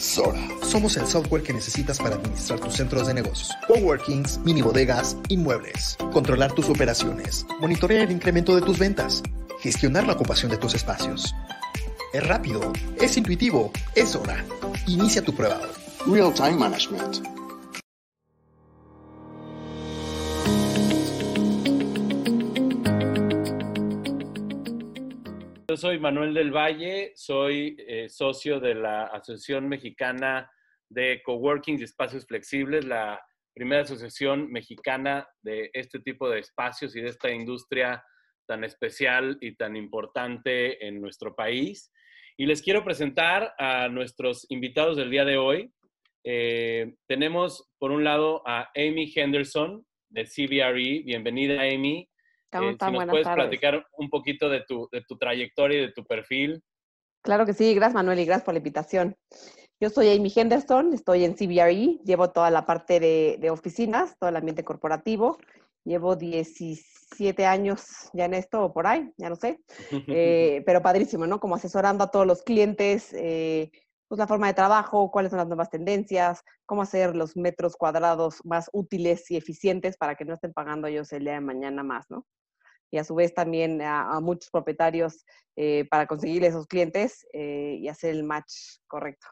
Sora. Somos el software que necesitas para administrar tus centros de negocios, coworkings, mini bodegas, inmuebles, controlar tus operaciones, monitorear el incremento de tus ventas, gestionar la ocupación de tus espacios. Es rápido, es intuitivo, es hora. Inicia tu prueba. Real Time Management. Yo soy Manuel del Valle, soy eh, socio de la Asociación Mexicana de Coworking y Espacios Flexibles, la primera asociación mexicana de este tipo de espacios y de esta industria tan especial y tan importante en nuestro país. Y les quiero presentar a nuestros invitados del día de hoy. Eh, tenemos por un lado a Amy Henderson de CBRE. Bienvenida, Amy. ¿Cómo Eh, si nos puedes platicar un poquito de tu, de tu trayectoria y de tu perfil. Claro que sí, gracias Manuel y gracias por la invitación. Yo soy Amy Henderson, estoy en CBRE, llevo toda la parte de, de oficinas, todo el ambiente corporativo. Llevo 17 años ya en esto o por ahí, ya no sé. Eh, pero padrísimo, ¿no? Como asesorando a todos los clientes, eh, pues la forma de trabajo, cuáles son las nuevas tendencias, cómo hacer los metros cuadrados más útiles y eficientes para que no estén pagando ellos el día de mañana más, ¿no? Y a su vez también a, a muchos propietarios eh, para conseguir esos clientes eh, y hacer el match correcto.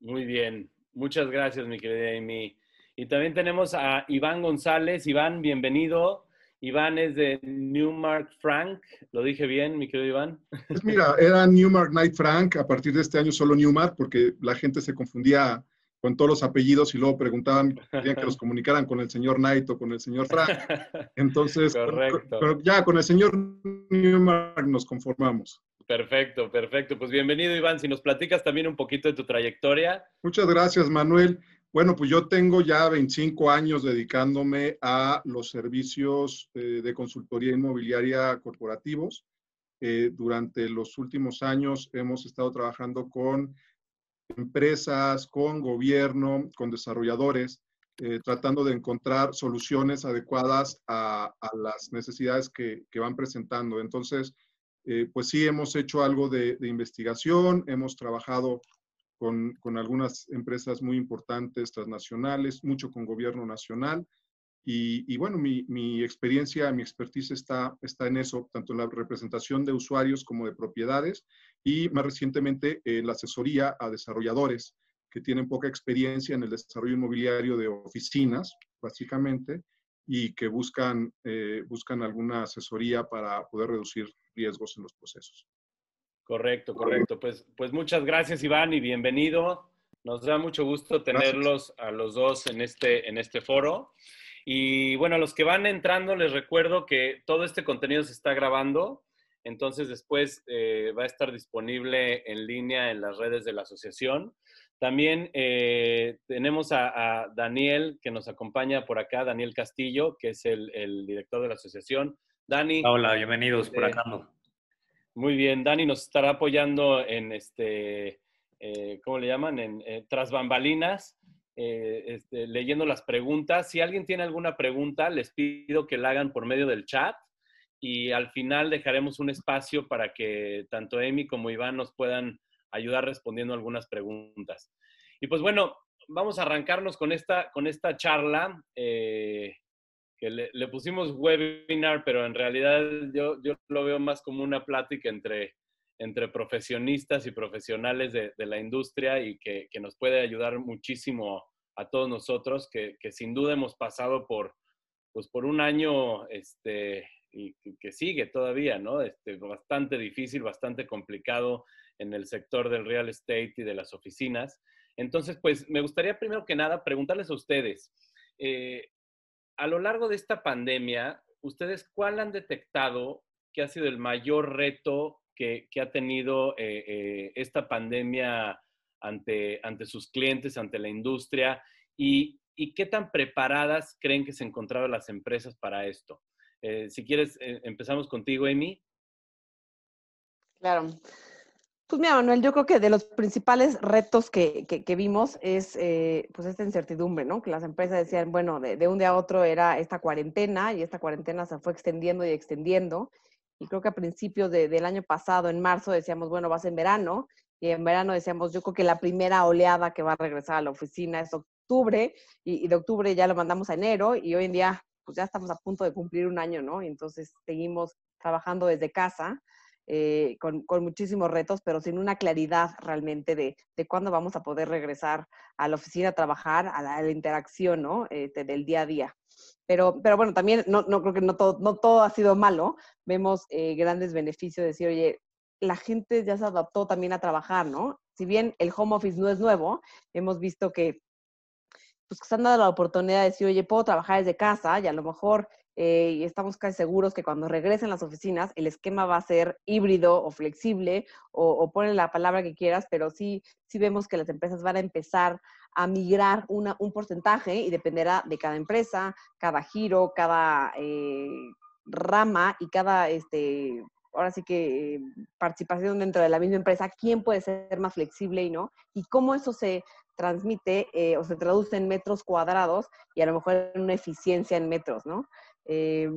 Muy bien, muchas gracias, mi querida Amy. Y también tenemos a Iván González. Iván, bienvenido. Iván es de Newmark Frank. ¿Lo dije bien, mi querido Iván? Pues mira, era Newmark Knight Frank, a partir de este año solo Newmark, porque la gente se confundía con todos los apellidos y luego preguntaban, querían que los comunicaran con el señor Knight o con el señor Frank. Entonces, Correcto. pero ya con el señor Newmark nos conformamos. Perfecto, perfecto. Pues bienvenido, Iván. Si nos platicas también un poquito de tu trayectoria. Muchas gracias, Manuel. Bueno, pues yo tengo ya 25 años dedicándome a los servicios eh, de consultoría inmobiliaria corporativos. Eh, durante los últimos años hemos estado trabajando con empresas, con gobierno, con desarrolladores, eh, tratando de encontrar soluciones adecuadas a, las necesidades que, van presentando. Entonces, eh, pues sí, hemos hecho algo de, investigación, hemos trabajado con, algunas empresas muy importantes transnacionales, mucho con gobierno nacional. Y, bueno, mi, mi, experiencia, mi expertise está, está en eso, tanto en la representación de usuarios como de propiedades y más recientemente en la asesoría a desarrolladores que tienen poca experiencia en el desarrollo inmobiliario de oficinas, básicamente, y que buscan, eh, buscan alguna asesoría para poder reducir riesgos en los procesos. Correcto, correcto. Pues, pues muchas gracias, Iván, y bienvenido. Nos da mucho gusto tenerlos gracias. a los dos en este, en este foro. Y bueno, a los que van entrando, les recuerdo que todo este contenido se está grabando. Entonces después eh, va a estar disponible en línea en las redes de la asociación. También eh, tenemos a, a, Daniel que nos acompaña por acá, Daniel Castillo, que es el, el director de la asociación. Dani. Hola, bienvenidos por acá. Eh, muy bien, Dani nos estará apoyando en este, eh, ¿cómo le llaman? En eh, tras bambalinas, este, leyendo las preguntas. Si alguien tiene alguna pregunta, les pido que la hagan por medio del chat y al final dejaremos un espacio para que tanto Amy como Iván nos puedan ayudar respondiendo algunas preguntas. Y pues bueno, vamos a arrancarnos con esta, con esta charla eh, que le, le, pusimos webinar, pero en realidad yo, yo lo veo más como una plática entre, entre profesionistas y profesionales de, de la industria y que, que, nos puede ayudar muchísimo a todos nosotros, que, que sin duda hemos pasado por, pues por un año este, y que sigue todavía, ¿no? Este, bastante difícil, bastante complicado en el sector del real estate y de las oficinas. Entonces, pues me gustaría primero que nada preguntarles a ustedes, eh, a lo largo de esta pandemia, ¿ustedes cuál han detectado que ha sido el mayor reto que, que ha tenido eh, eh, esta pandemia ante, ante sus clientes, ante la industria? Y, ¿Y qué tan preparadas creen que se encontraban las empresas para esto? Eh, si quieres, eh, empezamos contigo, Amy. Claro. Pues mira, Manuel, yo creo que de los principales retos que, que, vimos es eh, pues esta incertidumbre, ¿no? Que las empresas decían, bueno, de, un día a otro era esta cuarentena y esta cuarentena se fue extendiendo y extendiendo. Y creo que a principios de, del año pasado, en marzo, decíamos, bueno, va a ser en verano y en verano decíamos, yo creo que la primera oleada que va a regresar a la oficina es octubre y, y de octubre ya lo mandamos a enero y hoy en día pues ya estamos a punto de cumplir un año, ¿no? Y entonces seguimos trabajando desde casa. Eh, con, con, muchísimos retos, pero sin una claridad realmente de, de, cuándo vamos a poder regresar a la oficina a trabajar, a la, interacción ¿no? Este, del día a día. Pero, pero bueno, también no, no creo que no todo, no todo ha sido malo. Vemos eh, grandes beneficios de decir, oye, la gente ya se adaptó también a trabajar, ¿no? Si bien el home office no es nuevo, hemos visto que pues, se han dado la oportunidad de decir, oye, puedo trabajar desde casa y a lo mejor eh, estamos casi seguros que cuando regresen las oficinas el esquema va a ser híbrido o flexible o, o ponen la palabra que quieras, pero sí, sí vemos que las empresas van a empezar a migrar una, un porcentaje y dependerá de cada empresa, cada giro, cada eh, rama y cada, este, ahora sí que eh, participación dentro de la misma empresa, quién puede ser más flexible y no, y cómo eso se transmite eh, o se traduce en metros cuadrados y a lo mejor en una eficiencia en metros, ¿no? Eh,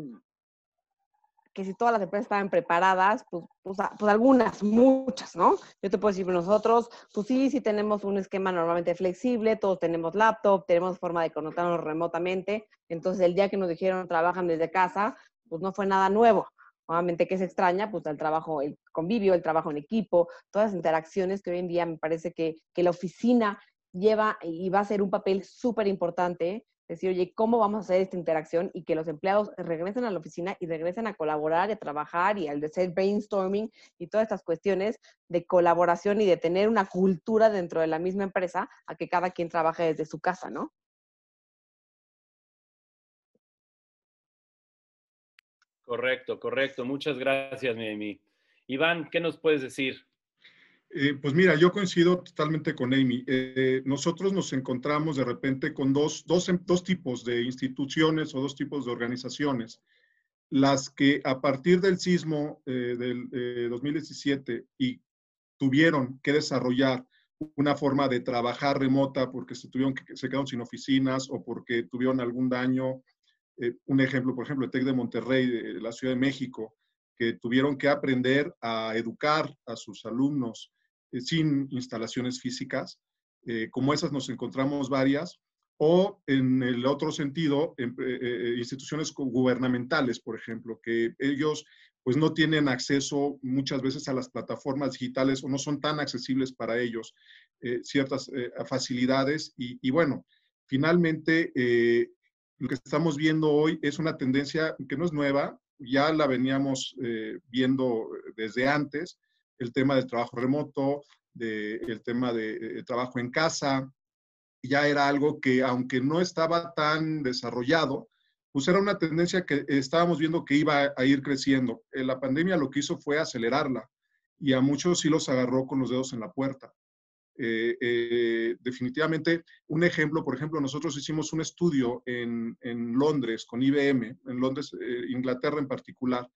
que si todas las empresas estaban preparadas, pues, pues, pues, algunas, muchas, ¿no? Yo te puedo decir, nosotros, pues sí, sí tenemos un esquema normalmente flexible, todos tenemos laptop, tenemos forma de conectarnos remotamente, entonces el día que nos dijeron trabajan desde casa, pues no fue nada nuevo. Obviamente que se extraña, pues el trabajo, el convivio, el trabajo en equipo, todas las interacciones que hoy en día me parece que, que la oficina lleva y va a ser un papel súper importante decir, oye, ¿cómo vamos a hacer esta interacción? Y que los empleados regresen a la oficina y regresen a colaborar y a trabajar y al hacer brainstorming y todas estas cuestiones de colaboración y de tener una cultura dentro de la misma empresa a que cada quien trabaje desde su casa, ¿no? Correcto, correcto. Muchas gracias, Mimi. Iván, ¿qué nos puedes decir? Eh, pues mira, yo coincido totalmente con Amy. Eh, nosotros nos encontramos de repente con dos, dos, dos, tipos de instituciones o dos tipos de organizaciones. Las que a partir del sismo eh, del 2017 y tuvieron que desarrollar una forma de trabajar remota porque se, tuvieron que, se quedaron sin oficinas o porque tuvieron algún daño. Un ejemplo, por ejemplo, el TEC de Monterrey, de la Ciudad de México, que tuvieron que aprender a educar a sus alumnos eh, sin instalaciones físicas. Eh, como esas nos encontramos varias. O en el otro sentido, en, eh, instituciones gubernamentales, por ejemplo, que ellos pues no tienen acceso muchas veces a las plataformas digitales o no son tan accesibles para ellos ciertas facilidades. Y, bueno, finalmente lo que estamos viendo hoy es una tendencia que no es nueva, ya la veníamos viendo desde antes, el tema del trabajo remoto, el tema de, de trabajo en casa, ya era algo que aunque no estaba tan desarrollado, pues era una tendencia que estábamos viendo que iba a ir creciendo. Eh, la pandemia lo que hizo fue acelerarla y a muchos sí los agarró con los dedos en la puerta. Eh, eh, definitivamente, un ejemplo, por ejemplo, nosotros hicimos un estudio en, en Londres con IBM, en Londres, eh, Inglaterra en particular,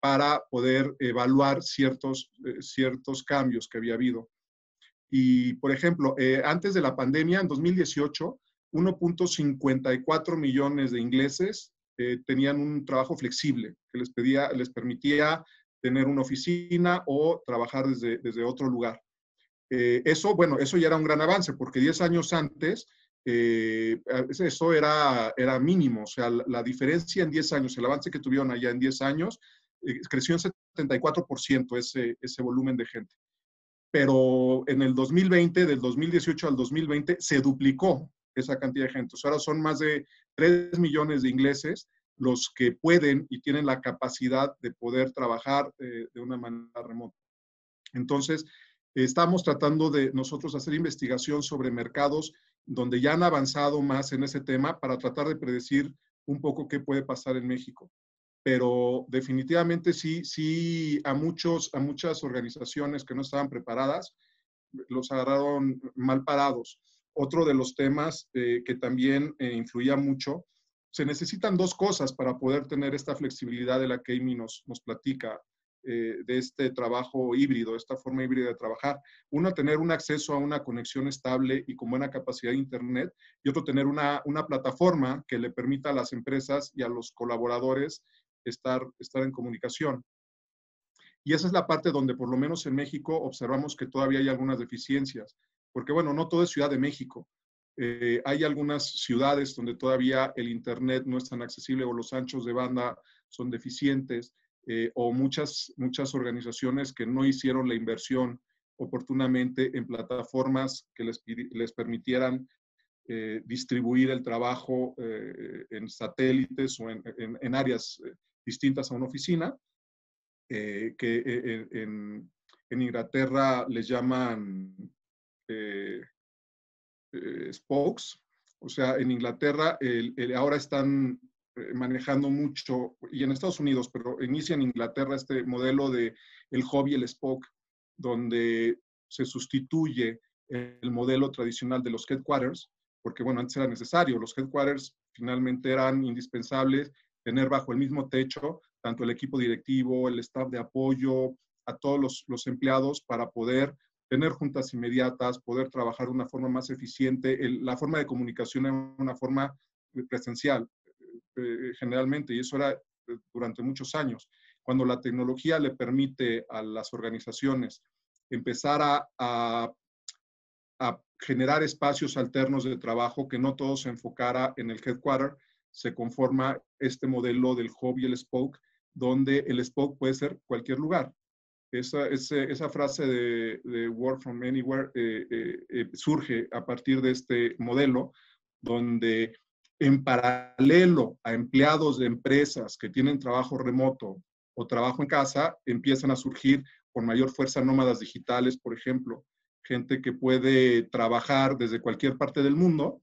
para poder evaluar ciertos, eh, ciertos cambios que había habido. Y, por ejemplo, antes de la pandemia, en 2018, 1.54 millones de ingleses tenían un trabajo flexible que les, pedía, les permitía tener una oficina o trabajar desde, desde otro lugar. Eh, eso, bueno, eso ya era un gran avance, porque 10 años antes eh, eso era, era mínimo, o sea, la, la, diferencia en 10 años, el avance que tuvieron allá en 10 años, eh, creció en 74% ese, ese volumen de gente. Pero en el 2020, del 2018 al 2020, se duplicó esa cantidad de gente. O sea, ahora son más de 3 millones de ingleses los que pueden y tienen la capacidad de poder trabajar eh, de una manera remota. Entonces, estamos tratando de nosotros hacer investigación sobre mercados donde ya han avanzado más en ese tema para tratar de predecir un poco qué puede pasar en México pero definitivamente sí, sí a, muchos, a muchas organizaciones que no estaban preparadas, los agarraron mal parados. Otro de los temas eh, que también eh, influía mucho, se necesitan dos cosas para poder tener esta flexibilidad de la que Amy nos, nos platica, eh, de este trabajo híbrido, esta forma híbrida de trabajar. Uno, tener un acceso a una conexión estable y con buena capacidad de Internet, y otro, tener una, una plataforma que le permita a las empresas y a los colaboradores estar, estar en comunicación. Y esa es la parte donde, por lo menos en México, observamos que todavía hay algunas deficiencias, porque bueno, no todo es Ciudad de México. Eh, hay algunas ciudades donde todavía el Internet no es tan accesible o los anchos de banda son deficientes, eh, o muchas, muchas organizaciones que no hicieron la inversión oportunamente en plataformas que les, les permitieran eh, distribuir el trabajo en satélites o en, en áreas distintas a una oficina. Eh, que eh, en, en, Inglaterra les llaman eh, spokes. O sea, en Inglaterra ahora están manejando mucho, y en Estados Unidos, pero inicia en Inglaterra este modelo de el hobby, el spoke, donde se sustituye el modelo tradicional de los headquarters, porque bueno, antes era necesario, los headquarters finalmente eran indispensables tener bajo el mismo techo tanto el equipo directivo, el staff de apoyo, a todos los, empleados para poder tener juntas inmediatas, poder trabajar de una forma más eficiente. la forma de comunicación era una forma presencial, eh, generalmente, y eso era eh, durante muchos años. Cuando la tecnología le permite a las organizaciones empezar a, a, a generar espacios alternos de trabajo, que no todo se enfocara en el headquarter, se conforma este modelo del hub y el spoke, donde el spoke puede ser cualquier lugar. Esa, esa frase de, Work from Anywhere eh, eh, eh, surge a partir de este modelo, donde en paralelo a empleados de empresas que tienen trabajo remoto o trabajo en casa, empiezan a surgir con mayor fuerza nómadas digitales, por ejemplo, gente que puede trabajar desde cualquier parte del mundo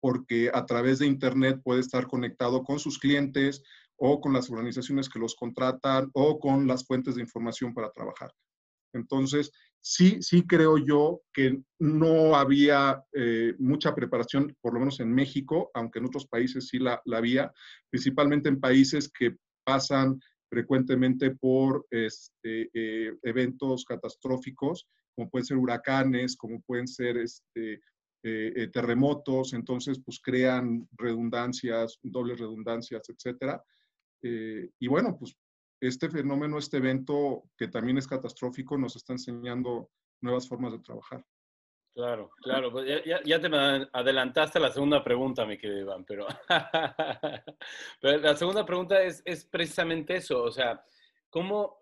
porque a través de Internet puede estar conectado con sus clientes, o con las organizaciones que los contratan o con las fuentes de información para trabajar. Entonces, sí, sí creo yo que no había eh, mucha preparación, por lo menos en México, aunque en otros países sí la, había, principalmente en países que pasan frecuentemente por este, eh, eventos catastróficos, como pueden ser huracanes, como pueden ser este, eh, terremotos, entonces pues crean redundancias, dobles redundancias, etcétera. Y bueno, pues este fenómeno, este evento que también es catastrófico, nos está enseñando nuevas formas de trabajar. Claro, claro. Pues ya, te adelantaste a la segunda pregunta, mi querido Iván, pero, pero la segunda pregunta es, es, precisamente eso. O sea, ¿cómo,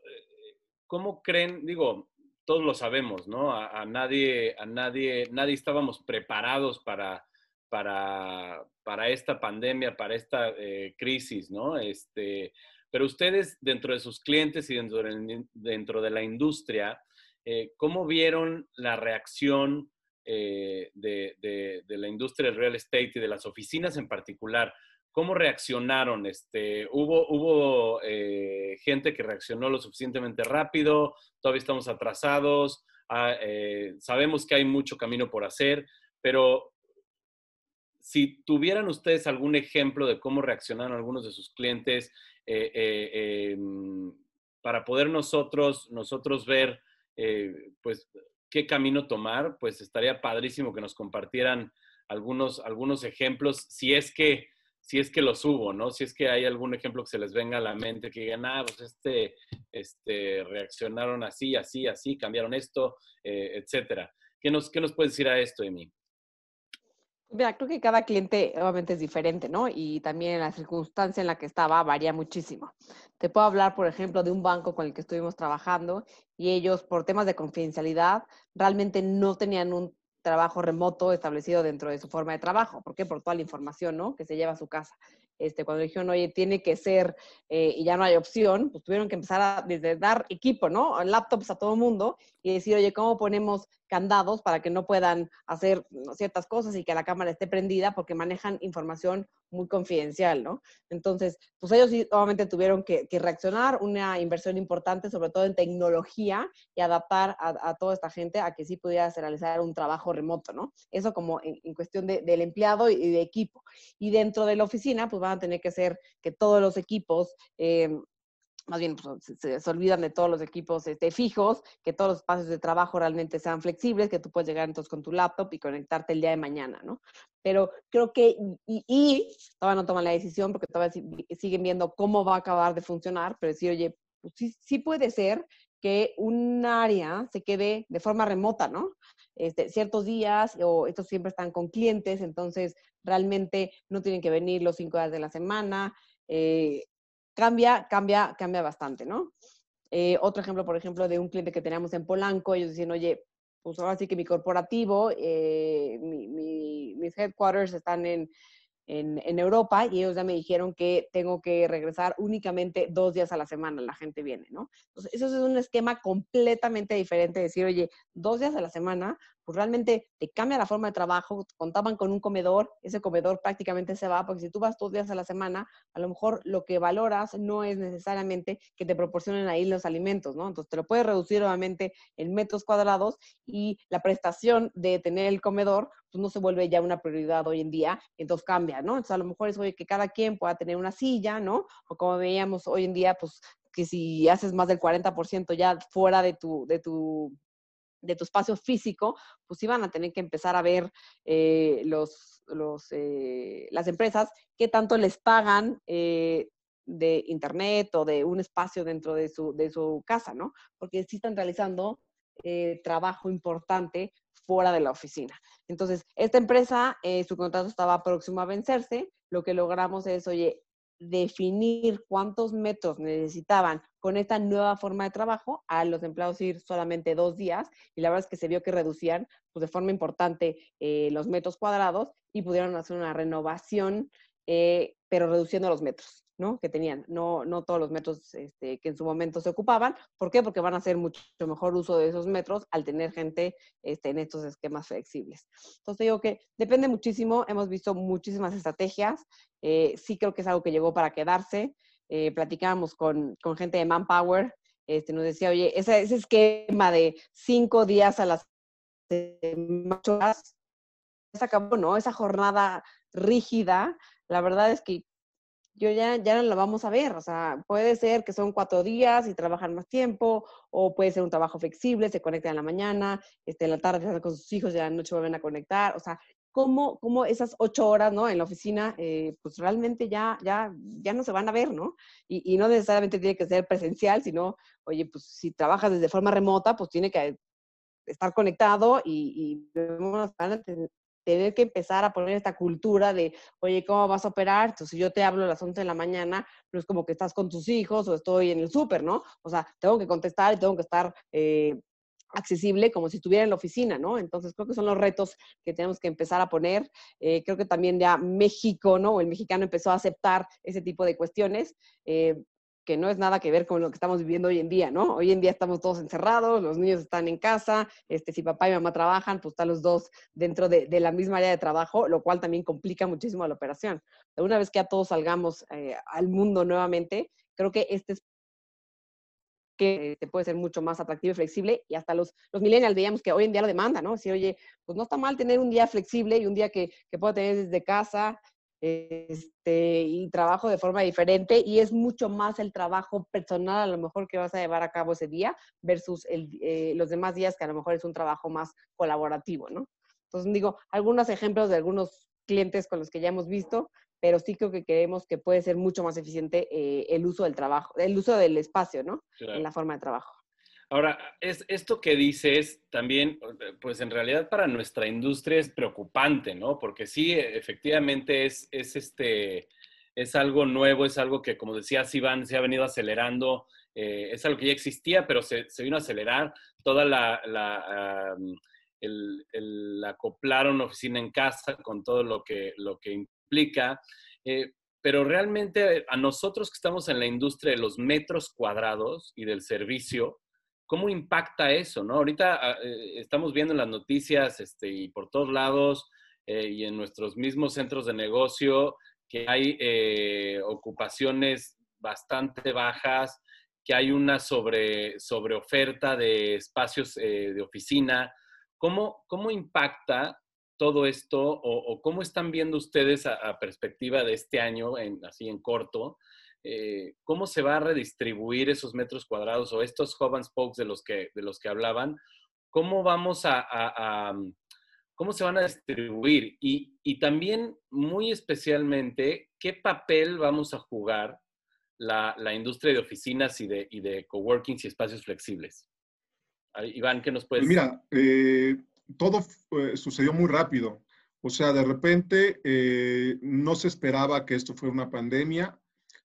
¿cómo creen, digo, todos lo sabemos, ¿no? A, nadie, a nadie, nadie estábamos preparados para, para, para esta pandemia, para esta eh, crisis, ¿no? Este, pero ustedes, dentro de sus clientes y dentro de, dentro de la industria, eh, ¿cómo vieron la reacción eh, de, de, la industria del real estate y de las oficinas en particular? ¿Cómo reaccionaron? Este, ¿Hubo, hubo gente que reaccionó lo suficientemente rápido? ¿Todavía estamos atrasados? Ah, sabemos que hay mucho camino por hacer, pero si tuvieran ustedes algún ejemplo de cómo reaccionaron algunos de sus clientes eh, eh, em, para poder nosotros, nosotros ver eh, pues qué camino tomar, pues estaría padrísimo que nos compartieran algunos, algunos ejemplos, si es que si es que los hubo, ¿no? Si es que hay algún ejemplo que se les venga a la mente, que digan, ah, pues este, este, reaccionaron así, así, así, cambiaron esto, etcétera. ¿Qué nos, ¿Qué nos puedes decir a esto, Emi? Mira, creo que cada cliente obviamente es diferente, ¿no? Y también la circunstancia en la que estaba varía muchísimo. Te puedo hablar, por ejemplo, de un banco con el que estuvimos trabajando y ellos, por temas de confidencialidad, realmente no tenían un trabajo remoto establecido dentro de su forma de trabajo. ¿Por qué? Por toda la información, ¿no? Que se lleva a su casa. Este, cuando dijeron, oye, tiene que ser eh, y ya no hay opción, pues tuvieron que empezar a desde dar equipo, ¿no? Laptops a todo mundo y decir, oye, ¿cómo ponemos candados para que no puedan hacer ciertas cosas y que la cámara esté prendida porque manejan información muy confidencial, ¿no? Entonces, pues ellos obviamente tuvieron que, reaccionar, una inversión importante, sobre todo en tecnología y adaptar a, toda esta gente a que sí pudiera realizar un trabajo remoto, ¿no? Eso como en, cuestión del empleado y de equipo. Y dentro de la oficina, pues van a tener que ser que todos los equipos eh, más bien pues, se, olvidan de todos los equipos este, fijos, que todos los espacios de trabajo realmente sean flexibles, que tú puedes llegar entonces con tu laptop y conectarte el día de mañana, ¿no? Pero creo que, y, todavía no toman la decisión porque todavía siguen viendo cómo va a acabar de funcionar, pero decir, oye, pues sí, sí puede ser que un área se quede de forma remota, ¿no? Este, ciertos días o estos siempre están con clientes, entonces realmente no tienen que venir los cinco días de la semana. Eh, cambia, cambia, cambia bastante, ¿no? Eh, otro ejemplo, por ejemplo, de un cliente que teníamos en Polanco, ellos decían, oye, pues ahora sí que mi corporativo, eh, mis headquarters están en, en, Europa y ellos ya me dijeron que tengo que regresar únicamente dos días a la semana, la gente viene, ¿no? Entonces, eso es un esquema completamente diferente, decir, oye, dos días a la semana, pues realmente te cambia la forma de trabajo, contaban con un comedor, ese comedor prácticamente se va, porque si tú vas dos días a la semana, a lo mejor lo que valoras no es necesariamente que te proporcionen ahí los alimentos, ¿no? Entonces te lo puedes reducir nuevamente en metros cuadrados y la prestación de tener el comedor, pues no se vuelve ya una prioridad hoy en día, entonces cambia, ¿no? Entonces a lo mejor es hoy que cada quien pueda tener una silla, ¿no? O como veíamos hoy en día, pues que si haces más del 40% ya fuera de tu, de tu de tu espacio físico, pues iban a tener que empezar a ver eh, los, los, eh, las empresas qué tanto les pagan eh, de internet o de un espacio dentro de su, de su casa, ¿no? Porque sí están realizando trabajo importante fuera de la oficina. Entonces, esta empresa, su contrato estaba próximo a vencerse. Lo que logramos es, oye, definir cuántos metros necesitaban con esta nueva forma de trabajo, a los empleados ir solamente dos días y la verdad es que se vio que reducían pues, de forma importante eh, los metros cuadrados y pudieron hacer una renovación, eh, pero reduciendo los metros. ¿No? que tenían, no, no todos los metros este, que en su momento se ocupaban. ¿Por qué? Porque van a hacer mucho mejor uso de esos metros al tener gente este, en estos esquemas flexibles. Entonces digo que depende muchísimo, hemos visto muchísimas estrategias, eh, sí creo que es algo que llegó para quedarse. Eh, platicábamos con, con, gente de Manpower, este, nos decía, oye, ese, ese esquema de cinco días a las ocho horas, se acabó, ¿no? Esa jornada rígida, la verdad es que yo ya, ya la vamos a ver. O sea, puede ser que son cuatro días y trabajan más tiempo, o puede ser un trabajo flexible, se conectan en la mañana, este, en la tarde con sus hijos y en la noche vuelven a conectar. O sea, cómo, cómo esas ocho horas, ¿no? En la oficina, eh, pues realmente ya, ya, ya no se van a ver, ¿no? Y, y, no necesariamente tiene que ser presencial, sino, oye, pues si trabajas desde forma remota, pues tiene que estar conectado y, y tener que empezar a poner esta cultura de, oye, ¿cómo vas a operar? Entonces, si yo te hablo a las 11 de la mañana, no es como que estás con tus hijos o estoy en el súper, ¿no? O sea, tengo que contestar y tengo que estar eh, accesible como si estuviera en la oficina, ¿no? Entonces, creo que son los retos que tenemos que empezar a poner. Eh, creo que también ya México, ¿no? El mexicano empezó a aceptar ese tipo de cuestiones. Eh, que no es nada que ver con lo que estamos viviendo hoy en día, ¿no? Hoy en día estamos todos encerrados, los niños están en casa, este, si papá y mamá trabajan, pues están los dos dentro de, la misma área de trabajo, lo cual también complica muchísimo la operación. Una vez que ya todos salgamos eh, al mundo nuevamente, creo que este es que te puede ser mucho más atractivo y flexible y hasta los, los millennials veíamos que hoy en día lo demanda, ¿no? Si, oye, pues no está mal tener un día flexible y un día que, que puedo tener desde casa, este, y trabajo de forma diferente y es mucho más el trabajo personal a lo mejor que vas a llevar a cabo ese día versus el, eh, los demás días que a lo mejor es un trabajo más colaborativo, ¿no? Entonces digo, algunos ejemplos de algunos clientes con los que ya hemos visto, pero sí creo que creemos que puede ser mucho más eficiente eh, el uso del trabajo, el uso del espacio, ¿no? En la forma de trabajo. Ahora, es, esto que dices también, pues en realidad para nuestra industria es preocupante, ¿no? Porque sí, efectivamente es, es, este, es algo nuevo, es algo que, como decía Iván, se ha venido acelerando, eh, es algo que ya existía, pero se, vino a acelerar. Toda la, la el, acoplar una oficina en casa con todo lo que, lo que implica. Eh, pero realmente a nosotros que estamos en la industria de los metros cuadrados y del servicio, ¿Cómo impacta eso? ¿no? Ahorita ah, eh, estamos viendo en las noticias este, y por todos lados eh, y en nuestros mismos centros de negocio que hay eh, ocupaciones bastante bajas, que hay una sobre, sobre oferta de espacios de oficina. ¿Cómo, ¿Cómo impacta todo esto o, cómo están viendo ustedes a, perspectiva de este año, así en corto, eh, cómo se va a redistribuir esos metros cuadrados o estos hub and spokes de los que, de los que hablaban, cómo vamos a, mm, cómo se van a distribuir y, también muy especialmente qué papel vamos a jugar la, la industria de oficinas y de, y de coworkings y espacios flexibles? Iván, ¿qué nos puedes? Pues mira, eh, todo eh, sucedió muy rápido. O sea, de repente eh, no se esperaba que esto fuera una pandemia,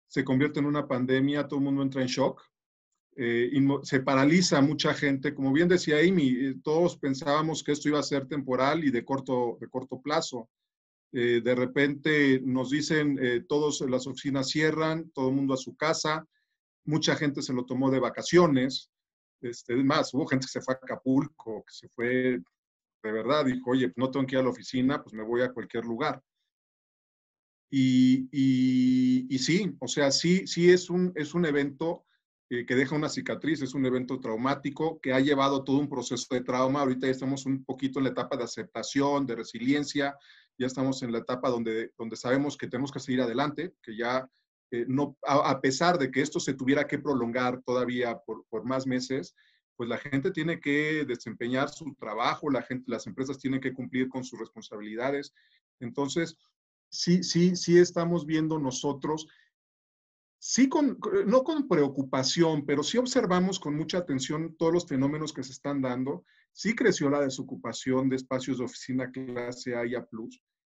se convierte en una pandemia, todo el mundo entra en shock, eh, se paraliza mucha gente. Como bien decía Amy, todos pensábamos que esto iba a ser temporal y de corto, de corto plazo. de repente nos dicen, todas las oficinas cierran, todo el mundo a su casa, mucha gente se lo tomó de vacaciones. Este, más, hubo gente que se fue a Acapulco, que se fue de verdad, dijo, oye, no tengo que ir a la oficina, pues me voy a cualquier lugar. Y, sí, o sea, sí, sí es un, es un evento eh, que deja una cicatriz, es un evento traumático que ha llevado todo un proceso de trauma. Ahorita ya estamos un poquito en la etapa de aceptación, de resiliencia, ya estamos en la etapa donde, donde sabemos que tenemos que seguir adelante, que ya eh, no, a, pesar de que esto se tuviera que prolongar todavía por, por más meses, pues la gente tiene que desempeñar su trabajo, la gente, las empresas tienen que cumplir con sus responsabilidades. Entonces, sí, sí, sí estamos viendo nosotros, sí con, no con preocupación, pero sí observamos con mucha atención todos los fenómenos que se están dando. Sí creció la desocupación de espacios de oficina clase A y A+.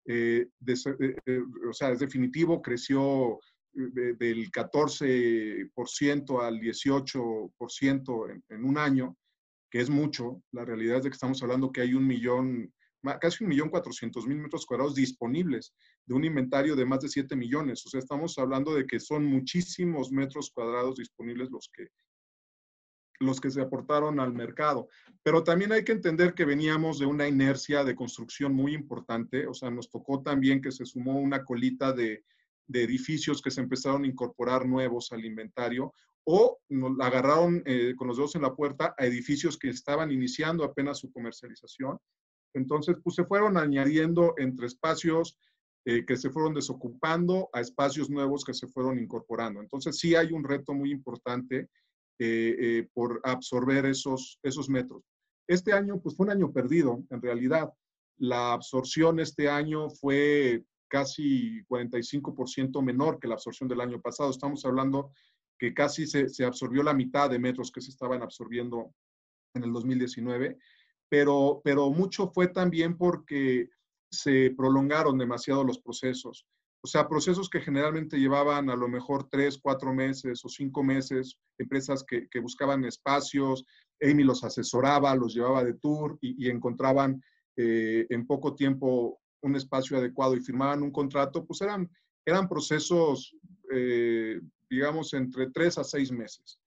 Eh, eh, eh, o sea, es definitivo, creció del 14% al 18% en, en un año, que es mucho. La realidad es de que estamos hablando que hay un millón, casi un millón cuatrocientos mil metros cuadrados disponibles de un inventario de más de 7 millones. O sea, estamos hablando de que son muchísimos metros cuadrados disponibles los que, los que se aportaron al mercado. Pero también hay que entender que veníamos de una inercia de construcción muy importante. O sea, nos tocó también que se sumó una colita de de edificios que se empezaron a incorporar nuevos al inventario o nos agarraron eh, con los dedos en la puerta a edificios que estaban iniciando apenas su comercialización. Entonces, pues se fueron añadiendo entre espacios eh, que se fueron desocupando a espacios nuevos que se fueron incorporando. Entonces, sí hay un reto muy importante eh, por absorber esos, esos metros. Este año, pues fue un año perdido, en realidad. La absorción este año fue casi 45% menor que la absorción del año pasado. Estamos hablando que casi se, se, absorbió la mitad de metros que se estaban absorbiendo en el 2019, pero, pero mucho fue también porque se prolongaron demasiado los procesos. O sea, procesos que generalmente llevaban a lo mejor tres, cuatro meses o cinco meses, empresas que, buscaban espacios, Amy los asesoraba, los llevaba de tour y, y encontraban eh, en poco tiempo un espacio adecuado y firmaban un contrato, pues eran, eran procesos, eh, digamos, entre tres a seis meses.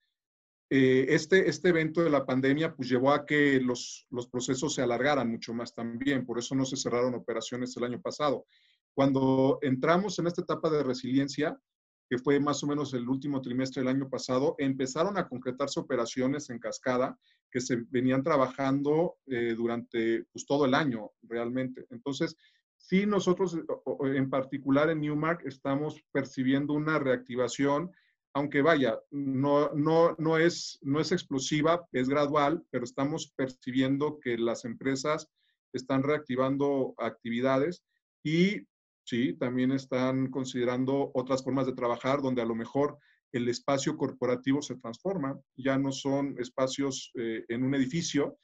Eh, este, este evento de la pandemia pues llevó a que los, los procesos se alargaran mucho más también, por eso no se cerraron operaciones el año pasado. Cuando entramos en esta etapa de resiliencia, que fue más o menos el último trimestre del año pasado, empezaron a concretarse operaciones en cascada que se venían trabajando eh, durante pues, todo el año realmente. Entonces, Sí, nosotros en particular en Newmark estamos percibiendo una reactivación, aunque vaya, no, no, no, es, no es explosiva, es gradual, pero estamos percibiendo que las empresas están reactivando actividades y sí, también están considerando otras formas de trabajar donde a lo mejor el espacio corporativo se transforma, ya no son espacios eh, en un edificio.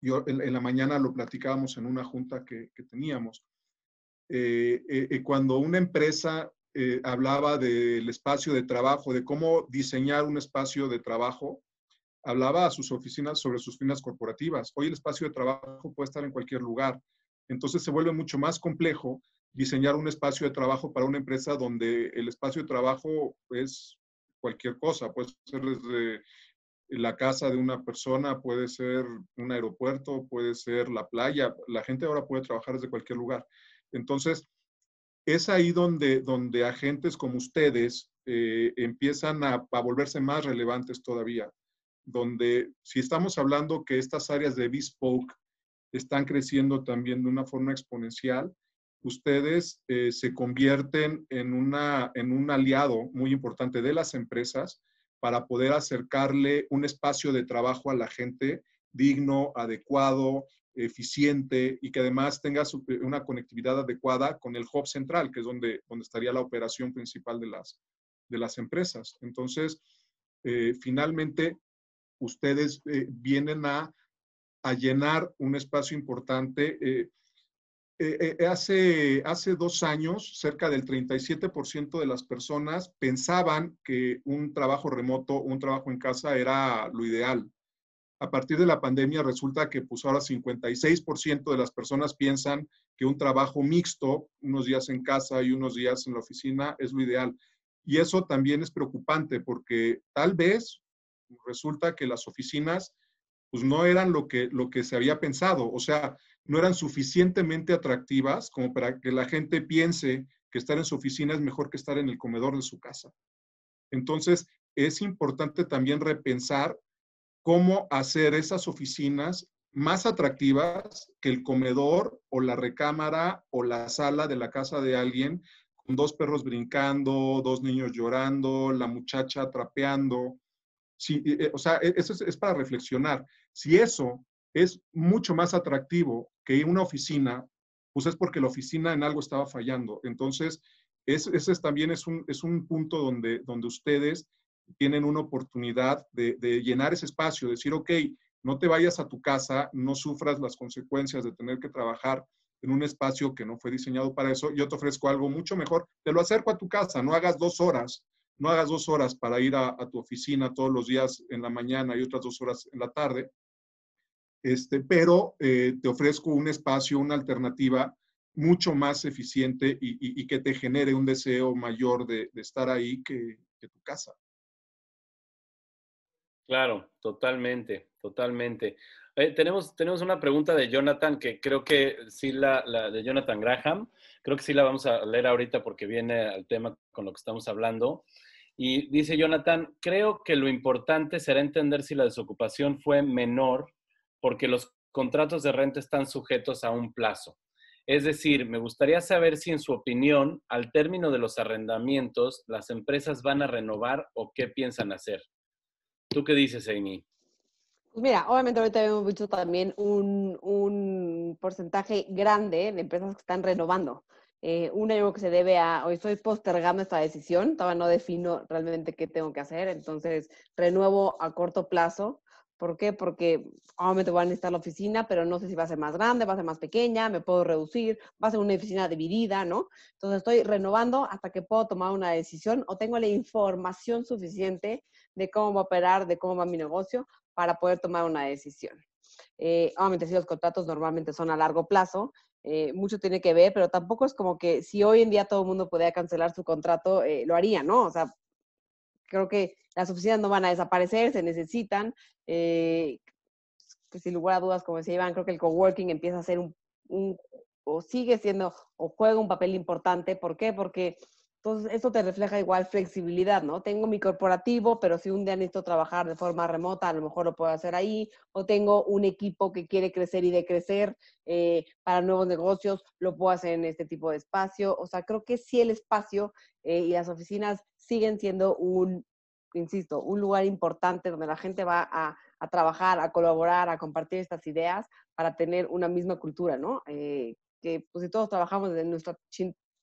Yo en, la mañana lo platicábamos en una junta que, teníamos eh, eh, eh, cuando una empresa hablaba del espacio de trabajo, de cómo diseñar un espacio de trabajo, hablaba a sus oficinas sobre sus finas corporativas. Hoy el espacio de trabajo puede estar en cualquier lugar. Entonces se vuelve mucho más complejo diseñar un espacio de trabajo para una empresa donde el espacio de trabajo es cualquier cosa, puede ser desde la casa de una persona, puede ser un aeropuerto, puede ser la playa. La gente ahora puede trabajar desde cualquier lugar. Entonces, es ahí donde, donde agentes como ustedes eh, empiezan a, volverse más relevantes todavía, donde si estamos hablando que estas áreas de bespoke están creciendo también de una forma exponencial, ustedes eh, se convierten en, una, en un aliado muy importante de las empresas para poder acercarle un espacio de trabajo a la gente digno, adecuado, eficiente y que además tenga eh, una conectividad adecuada con el hub central, que es donde, donde estaría la operación principal de las, de las empresas. Entonces, eh, finalmente, ustedes eh, vienen a, a, llenar un espacio importante. Hace, hace dos años, cerca del 37% de las personas pensaban que un trabajo remoto, un trabajo en casa era lo ideal. A partir de la pandemia resulta que pues ahora 56% de las personas piensan que un trabajo mixto, unos días en casa y unos días en la oficina, es lo ideal. Y eso también es preocupante porque tal vez resulta que las oficinas pues no eran lo que, lo que se había pensado, o sea, no eran suficientemente atractivas como para que la gente piense que estar en su oficina es mejor que estar en el comedor de su casa. Entonces, es importante también repensar cómo hacer esas oficinas más atractivas que el comedor o la recámara o la sala de la casa de alguien con dos perros brincando, dos niños llorando, la muchacha trapeando. Sí, eh, o sea, e, eso es, para reflexionar. Si eso es mucho más atractivo que una oficina, pues es porque la oficina en algo estaba fallando. Entonces, ese también es un, es un punto donde, donde ustedes tienen una oportunidad de, de, llenar ese espacio, decir, ok, no te vayas a tu casa, no sufras las consecuencias de tener que trabajar en un espacio que no fue diseñado para eso, yo te ofrezco algo mucho mejor, te lo acerco a tu casa, no hagas dos horas, no hagas dos horas para ir a, tu oficina todos los días en la mañana y otras dos horas en la tarde, este, pero eh, te ofrezco un espacio, una alternativa mucho más eficiente y, que te genere un deseo mayor de, estar ahí que, que tu casa. Claro, totalmente, totalmente. Eh, tenemos, tenemos una pregunta de Jonathan que creo que sí la, la, de Jonathan Graham, creo que sí la vamos a leer ahorita porque viene al tema con lo que estamos hablando. Y dice Jonathan, creo que lo importante será entender si la desocupación fue menor porque los contratos de renta están sujetos a un plazo. Es decir, me gustaría saber si en su opinión, al término de los arrendamientos, las empresas van a renovar o qué piensan hacer. ¿Tú qué dices, Amy? Pues mira, obviamente ahorita hemos visto también un, un porcentaje grande de empresas que están renovando. Eh, una yo que se debe a, hoy estoy postergando esta decisión, todavía no defino realmente qué tengo que hacer, entonces renuevo a corto plazo. ¿Por qué? Porque obviamente voy a necesitar la oficina, pero no sé si va a ser más grande, va a ser más pequeña, me puedo reducir, va a ser una oficina dividida, ¿no? Entonces estoy renovando hasta que puedo tomar una decisión o tengo la información suficiente de cómo va a operar, de cómo va mi negocio para poder tomar una decisión. Eh, obviamente, si los contratos normalmente son a largo plazo, eh, mucho tiene que ver, pero tampoco es como que si hoy en día todo el mundo pudiera cancelar su contrato, eh, lo haría, ¿no? O sea, creo que las oficinas no van a desaparecer, se necesitan. Eh, pues, sin lugar a dudas, como decía Iván, creo que el coworking empieza a ser un, o sigue siendo, o juega un papel importante. ¿Por qué? Porque entonces, esto te refleja igual flexibilidad, ¿no? Tengo mi corporativo, pero si un día necesito trabajar de forma remota, a lo mejor lo puedo hacer ahí. O tengo un equipo que quiere crecer y decrecer eh, para nuevos negocios, lo puedo hacer en este tipo de espacio. O sea, creo que sí el espacio eh, y las oficinas siguen siendo un, insisto, un lugar importante donde la gente va a, trabajar, a colaborar, a compartir estas ideas para tener una misma cultura, ¿no? Eh, que pues si todos trabajamos desde nuestra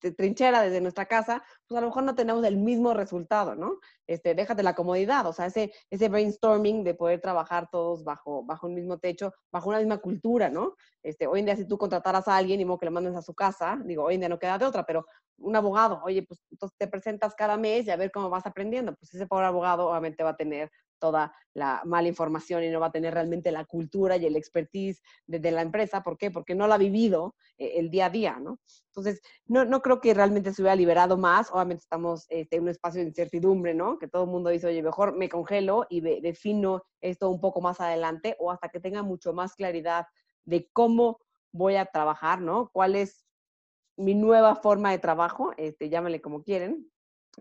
trinchera desde nuestra casa, pues a lo mejor no tenemos el mismo resultado, ¿no? Este, déjate la comodidad, o sea, ese, ese brainstorming de poder trabajar todos bajo, bajo un mismo techo, bajo una misma cultura, ¿no? Este, hoy en día si tú contrataras a alguien y modo que le mandes a su casa, digo, hoy en día no queda de otra, pero un abogado, oye, pues entonces te presentas cada mes y a ver cómo vas aprendiendo, pues ese pobre abogado obviamente va a tener toda la mala información y no va a tener realmente la cultura y el expertise de, la empresa. ¿Por qué? Porque no la ha vivido eh, el día a día, ¿no? Entonces, no, no creo que realmente se hubiera liberado más. Obviamente estamos este, en un espacio de incertidumbre, ¿no? Que todo el mundo dice, oye, mejor me congelo y defino esto un poco más adelante o hasta que tenga mucho más claridad de cómo voy a trabajar, ¿no? ¿Cuál es mi nueva forma de trabajo? Este, llámale como quieren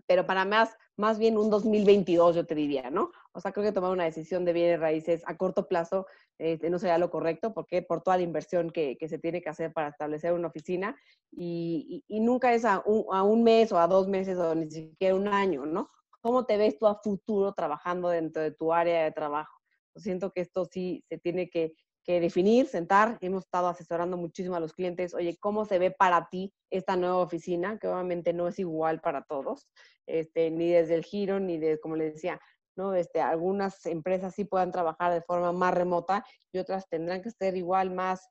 pero para más, más bien un 2022, yo te diría, ¿no? O sea, creo que tomar una decisión de bienes raíces a corto plazo este, no sería lo correcto, porque por toda la inversión que, que, se tiene que hacer para establecer una oficina, y, y, nunca es a un, a un, mes o a dos meses o ni siquiera un año, ¿no? ¿Cómo te ves tú a futuro trabajando dentro de tu área de trabajo? Yo siento que esto sí se tiene que, que definir, sentar. Hemos estado asesorando muchísimo a los clientes, oye, ¿cómo se ve para ti esta nueva oficina? Que obviamente no es igual para todos, este, ni desde el giro, ni de, como les decía, ¿no? Este, algunas empresas sí puedan trabajar de forma más remota y otras tendrán que ser igual más,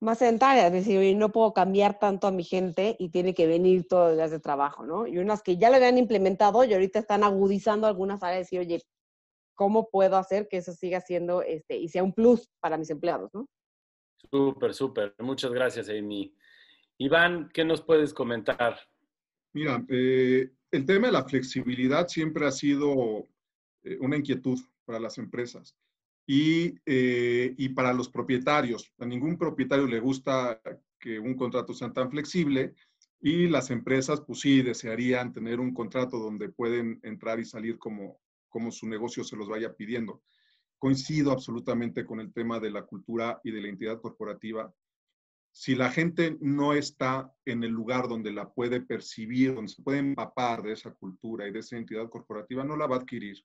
más sedentarias. Es decir, oye, no puedo cambiar tanto a mi gente y tiene que venir todos los días de trabajo, ¿no? Y unas que ya lo habían implementado y ahorita están agudizando algunas áreas y, oye, ¿cómo puedo hacer que eso siga siendo este, y sea un plus para mis empleados, ¿no? Súper, súper. Muchas gracias, Amy. Iván, ¿qué nos puedes comentar? Mira, eh, el tema de la flexibilidad siempre ha sido una inquietud para las empresas y, eh, y, para los propietarios. A ningún propietario le gusta que un contrato sea tan flexible y las empresas, pues sí, desearían tener un contrato donde pueden entrar y salir como, como su negocio se los vaya pidiendo. Coincido absolutamente con el tema de la cultura y de la entidad corporativa. Si la gente no está en el lugar donde la puede percibir, donde se puede empapar de esa cultura y de esa entidad corporativa, no la va a adquirir.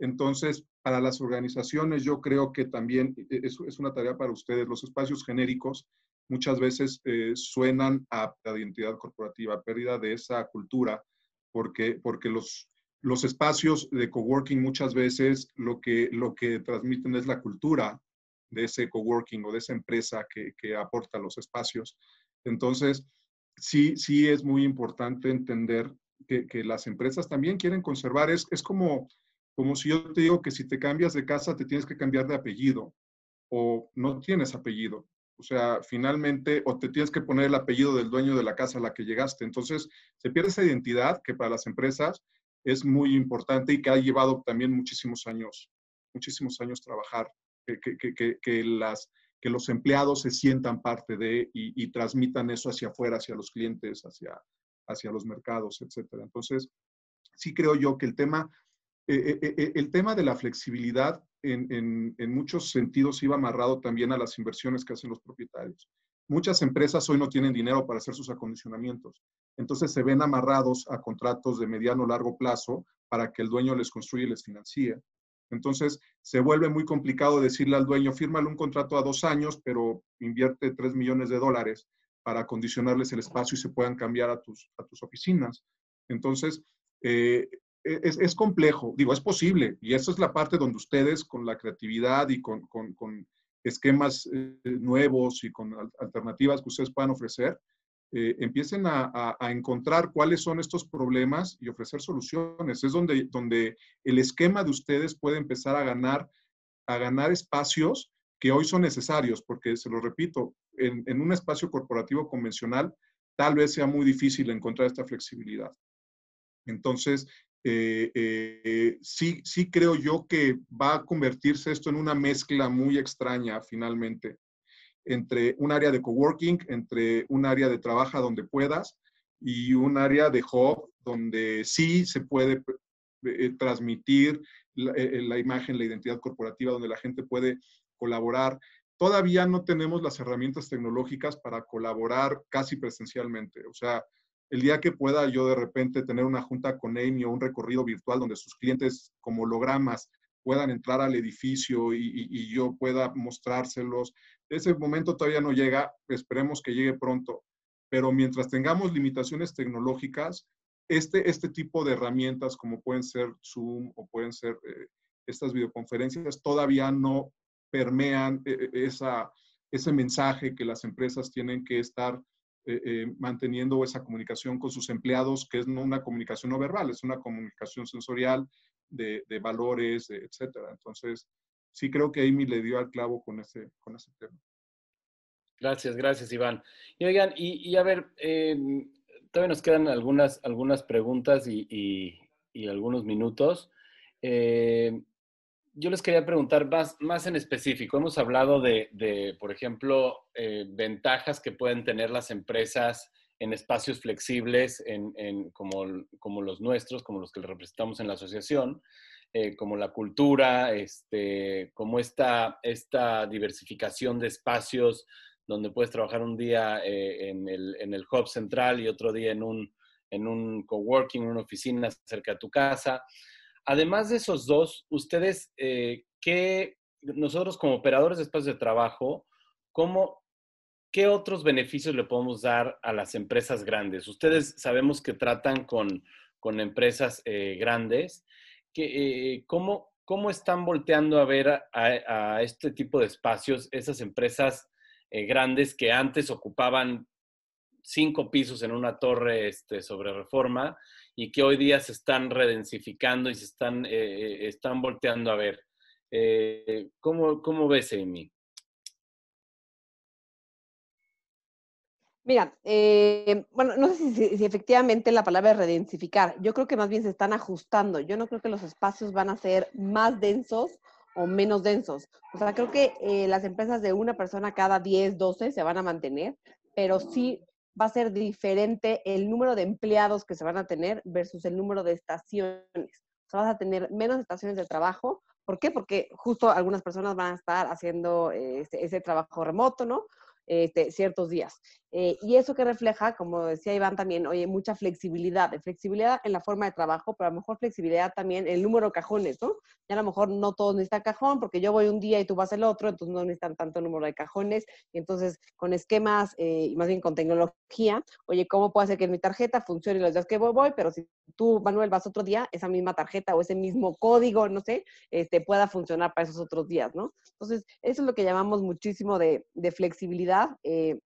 Entonces, para las organizaciones, yo creo que también e, e, es, una tarea para ustedes. Los espacios genéricos muchas veces eh, suenan a la identidad corporativa, pérdida de esa cultura, porque, porque los, los espacios de coworking muchas veces lo que, lo que transmiten es la cultura de ese coworking o de esa empresa que, que aporta los espacios. Entonces, sí, sí es muy importante entender que, que las empresas también quieren conservar. Es, es como como si yo te digo que si te cambias de casa te tienes que cambiar de apellido o no tienes apellido. O sea, finalmente, o te tienes que poner el apellido del dueño de la casa a la que llegaste. Entonces, se pierde esa identidad que para las empresas es muy importante y que ha llevado también muchísimos años, muchísimos años trabajar, que, que, que, las, que los empleados se sientan parte de y, transmitan eso hacia afuera, hacia los clientes, hacia, hacia los mercados, etcétera. Entonces, sí creo yo que el tema eh, eh, eh, el tema de la flexibilidad en, muchos sentidos iba amarrado también a las inversiones que hacen los propietarios. Muchas empresas hoy no tienen dinero para hacer sus acondicionamientos, entonces se ven amarrados a contratos de mediano o largo plazo para que el dueño les construya y les financie. Entonces se vuelve muy complicado decirle al dueño, fírmale un contrato a dos años, pero invierte tres millones de dólares para acondicionarles el espacio y se puedan cambiar a tus, a tus oficinas. Entonces, es, complejo, digo, es posible, y esa es la parte donde ustedes con la creatividad y con, esquemas eh, nuevos y con alternativas que ustedes puedan ofrecer, eh, empiecen a, encontrar cuáles son estos problemas y ofrecer soluciones. Es donde, donde el esquema de ustedes puede empezar a ganar, a ganar espacios que hoy son necesarios, porque se lo repito, en, en un espacio corporativo convencional tal vez sea muy difícil encontrar esta flexibilidad. Entonces, eh, eh, sí, sí creo yo que va a convertirse esto en una mezcla muy extraña finalmente entre un área de coworking, entre un área de trabajo donde puedas y un área de hub donde sí se puede eh, transmitir la, la, imagen, la identidad corporativa, donde la gente puede colaborar. Todavía no tenemos las herramientas tecnológicas para colaborar casi presencialmente. O sea, el día que pueda yo de repente tener una junta con Amy o un recorrido virtual donde sus clientes como hologramas puedan entrar al edificio y, yo pueda mostrárselos. Ese momento todavía no llega, esperemos que llegue pronto, pero mientras tengamos limitaciones tecnológicas, este, este tipo de herramientas como pueden ser Zoom o pueden ser eh, estas videoconferencias todavía no permean eh, eh, esa, ese mensaje que las empresas tienen que estar eh, eh, manteniendo esa comunicación con sus empleados, que es no una comunicación no verbal, es una comunicación sensorial de, valores, etcétera. Entonces, sí creo que Amy le dio al clavo con ese, con ese tema. Gracias, gracias, Iván. Y oigan, y, a ver, eh, todavía nos quedan algunas, algunas preguntas y, y algunos minutos. Eh, yo les quería preguntar más, más en específico. Hemos hablado de, por ejemplo, eh, ventajas que pueden tener las empresas en espacios flexibles en, como, como, los nuestros, como los que representamos en la asociación, eh, como la cultura, este, como esta, esta diversificación de espacios donde puedes trabajar un día eh, en, el, en, el, hub central y otro día en un, en un coworking, en una oficina cerca de tu casa. Además de esos dos, ustedes, eh, ¿qué, nosotros como operadores de espacios de trabajo, ¿cómo, ¿qué otros beneficios le podemos dar a las empresas grandes? Ustedes sabemos que tratan con, con empresas eh, grandes. Que, eh, ¿cómo, ¿Cómo están volteando a ver a, a este tipo de espacios, esas empresas eh, grandes que antes ocupaban cinco pisos en una torre este, sobre reforma y que hoy día se están redensificando y se están, eh, están volteando a ver. Eh, ¿cómo, ¿Cómo ves, Amy? Mira, eh, bueno, no sé si, si, efectivamente la palabra es redensificar. Yo creo que más bien se están ajustando. Yo no creo que los espacios van a ser más densos o menos densos. O sea, creo que eh, las empresas de una persona cada 10, 12 se van a mantener, pero sí va a ser diferente el número de empleados que se van a tener versus el número de estaciones. O sea, vas a tener menos estaciones de trabajo. ¿Por qué? Porque justo algunas personas van a estar haciendo ese, ese trabajo remoto, ¿no? este, ciertos días. Eh, y eso que refleja, como decía Iván también, oye, mucha flexibilidad, flexibilidad en la forma de trabajo, pero a lo mejor flexibilidad también en el número de cajones, ¿no? Ya a lo mejor no todos necesitan cajón, porque yo voy un día y tú vas el otro, entonces no necesitan tanto número de cajones. Y entonces, con esquemas eh, y más bien con tecnología, oye, ¿cómo puedo hacer que mi tarjeta funcione los días que voy, voy, pero si tú, Manuel, vas otro día, esa misma tarjeta o ese mismo código, no sé, este, pueda funcionar para esos otros días, ¿no? Entonces, eso es lo que llamamos muchísimo de, de flexibilidad. Eh,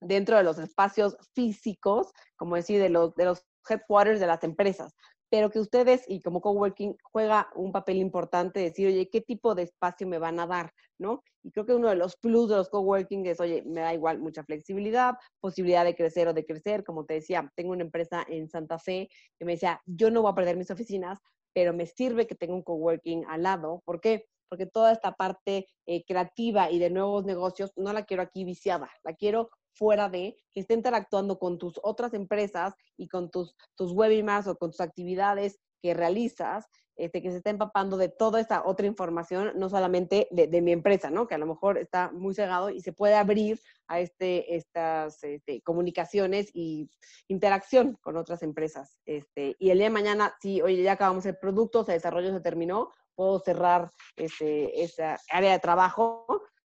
dentro de los espacios físicos, como decir, de los, de los headquarters de las empresas, pero que ustedes y como coworking juega un papel importante decir, oye, ¿qué tipo de espacio me van a dar? ¿No? Y creo que uno de los plus de los coworking es, oye, me da igual mucha flexibilidad, posibilidad de crecer o de crecer. Como te decía, tengo una empresa en Santa Fe que me decía, yo no voy a perder mis oficinas, pero me sirve que tenga un coworking al lado. ¿Por qué? Porque toda esta parte eh, creativa y de nuevos negocios no la quiero aquí viciada, la quiero fuera de, que esté interactuando con tus otras empresas y con tus, tus webinars o con tus actividades que realizas, este, que se esté empapando de toda esta otra información, no solamente de, de, mi empresa, ¿no? Que a lo mejor está muy cegado y se puede abrir a este, estas este, comunicaciones y interacción con otras empresas. Este, y el día de mañana, si, oye, ya acabamos el producto, o el desarrollo se terminó, puedo cerrar este, esa área de trabajo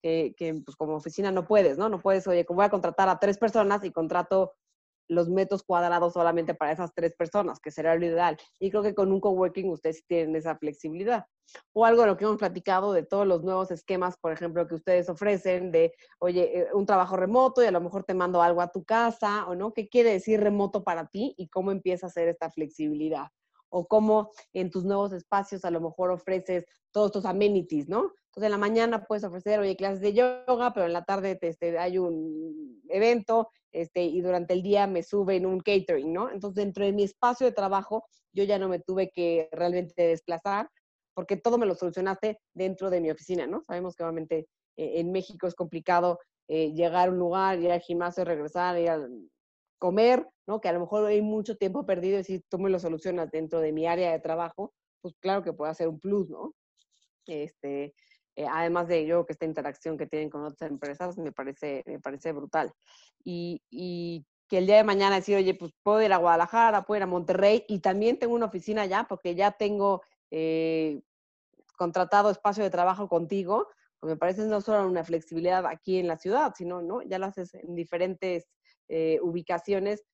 que, pues como oficina no puedes, ¿no? No puedes, oye, voy a contratar a tres personas y contrato los metros cuadrados solamente para esas tres personas, que será lo ideal. Y creo que con un coworking ustedes tienen esa flexibilidad. O algo de lo que hemos platicado de todos los nuevos esquemas, por ejemplo, que ustedes ofrecen de, oye, eh, un trabajo remoto y a lo mejor te mando algo a tu casa, o no, ¿qué quiere decir remoto para ti y cómo empieza a ser esta flexibilidad? O cómo en tus nuevos espacios a lo mejor ofreces todos tus amenities, ¿no? Entonces, en la mañana puedes ofrecer, oye, clases de yoga, pero en la tarde este, hay un evento este, y durante el día me suben un catering, ¿no? Entonces, dentro de mi espacio de trabajo, yo ya no me tuve que realmente desplazar porque todo me lo solucionaste dentro de mi oficina, ¿no? Sabemos que obviamente eh, en México es complicado eh, llegar a un lugar, ir al gimnasio, regresar, ir a comer, ¿no? Que a lo mejor hay mucho tiempo perdido y si tú me lo solucionas dentro de mi área de trabajo, pues claro que puede ser un plus, ¿no? Este, eh, además de yo que esta interacción que tienen con otras empresas, me parece, me parece brutal. Y, y, que el día de mañana decir, oye, pues puedo ir a Guadalajara, puedo ir a Monterrey y también tengo una oficina allá porque ya tengo eh, contratado espacio de trabajo contigo, pues me parece no solo una flexibilidad aquí en la ciudad, sino, ¿no? Ya lo haces en diferentes eh, ubicaciones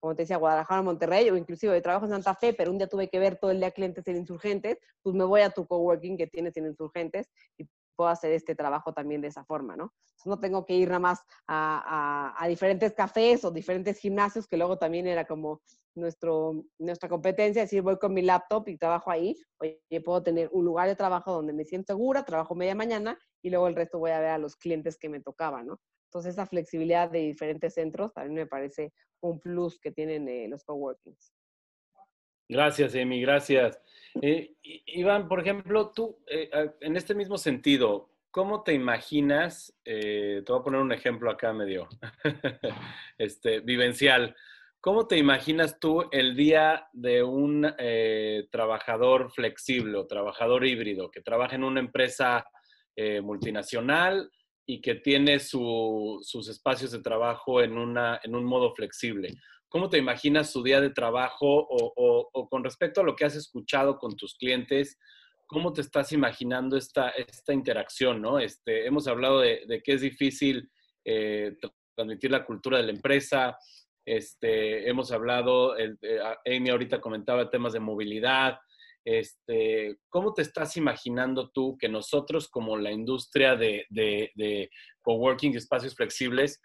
como te decía, Guadalajara, Monterrey, o inclusive de trabajo en Santa Fe, pero un día tuve que ver todo el día clientes en insurgentes, pues me voy a tu coworking que tienes en insurgentes y puedo hacer este trabajo también de esa forma, ¿no? Entonces no tengo que ir nada más a, a, diferentes cafés o diferentes gimnasios, que luego también era como nuestro, nuestra competencia, decir, voy con mi laptop y trabajo ahí, oye, puedo tener un lugar de trabajo donde me siento segura, trabajo media mañana y luego el resto voy a ver a los clientes que me tocaban, ¿no? Entonces, esa flexibilidad de diferentes centros también me parece un plus que tienen eh, los coworkings. Gracias, Emi, gracias. Eh, Iván, por ejemplo, tú, eh, en este mismo sentido, ¿cómo te imaginas? Te voy a poner un ejemplo acá medio este, vivencial. ¿Cómo te imaginas tú el día de un trabajador flexible trabajador híbrido que trabaja en una empresa multinacional? Y que tiene su, sus espacios de trabajo en, una, en un modo flexible. ¿Cómo te imaginas su día de trabajo o, con respecto a lo que has escuchado con tus clientes? ¿cómo te estás imaginando esta, esta interacción? ¿no? Este, hemos hablado de, que es difícil eh, transmitir la cultura de la empresa. Este, hemos hablado, el, Amy ahorita comentaba temas de movilidad. Este, ¿Cómo te estás imaginando tú que nosotros como la industria de, de, de coworking, espacios flexibles,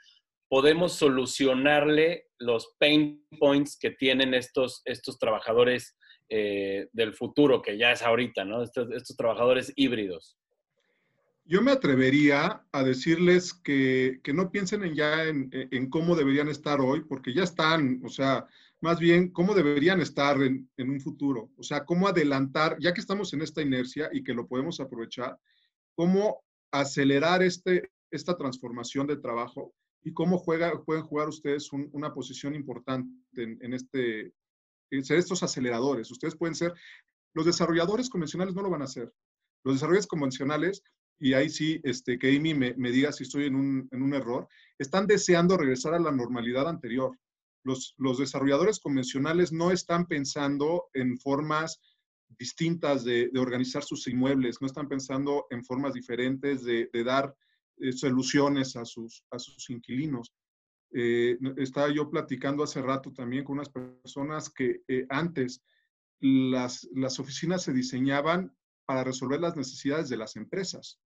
podemos solucionarle los pain points que tienen estos, estos trabajadores eh, del futuro, que ya es ahorita, ¿no? Estos, trabajadores híbridos. Yo me atrevería a decirles que, no piensen en ya en, cómo deberían estar hoy, porque ya están, o sea, más bien cómo deberían estar en, en, un futuro. O sea, cómo adelantar, ya que estamos en esta inercia y que lo podemos aprovechar, cómo acelerar este, esta transformación de trabajo y cómo juega, pueden jugar ustedes una posición importante en, este, ser estos aceleradores. Ustedes pueden ser, los desarrolladores convencionales no lo van a hacer. Los desarrolladores convencionales, y ahí sí, este, que Amy me, me diga si estoy en un, en un, error, están deseando regresar a la normalidad anterior. Los, los desarrolladores convencionales no están pensando en formas distintas de, de, organizar sus inmuebles, no están pensando en formas diferentes de, de dar eh, soluciones a sus, a sus inquilinos. Eh, estaba yo platicando hace rato también con unas personas que eh, antes las, las oficinas se diseñaban para resolver las necesidades de las empresas.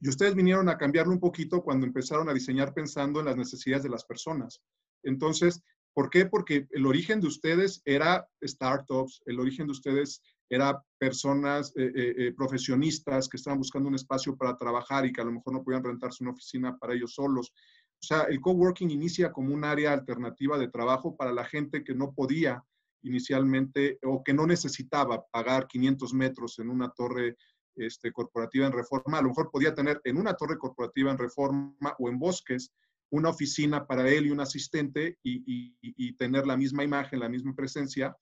Y ustedes vinieron a cambiarlo un poquito cuando empezaron a diseñar pensando en las necesidades de las personas. Entonces, ¿por qué? Porque el origen de ustedes era startups, el origen de ustedes era personas eh, eh, eh, profesionistas que estaban buscando un espacio para trabajar y que a lo mejor no podían rentarse una oficina para ellos solos. O sea, el coworking inicia como un área alternativa de trabajo para la gente que no podía inicialmente o que no necesitaba pagar 500 metros en una torre este, corporativa en reforma. A lo mejor podía tener en una torre corporativa en reforma o en bosques una oficina para él y un asistente y, y tener la misma imagen, la misma presencia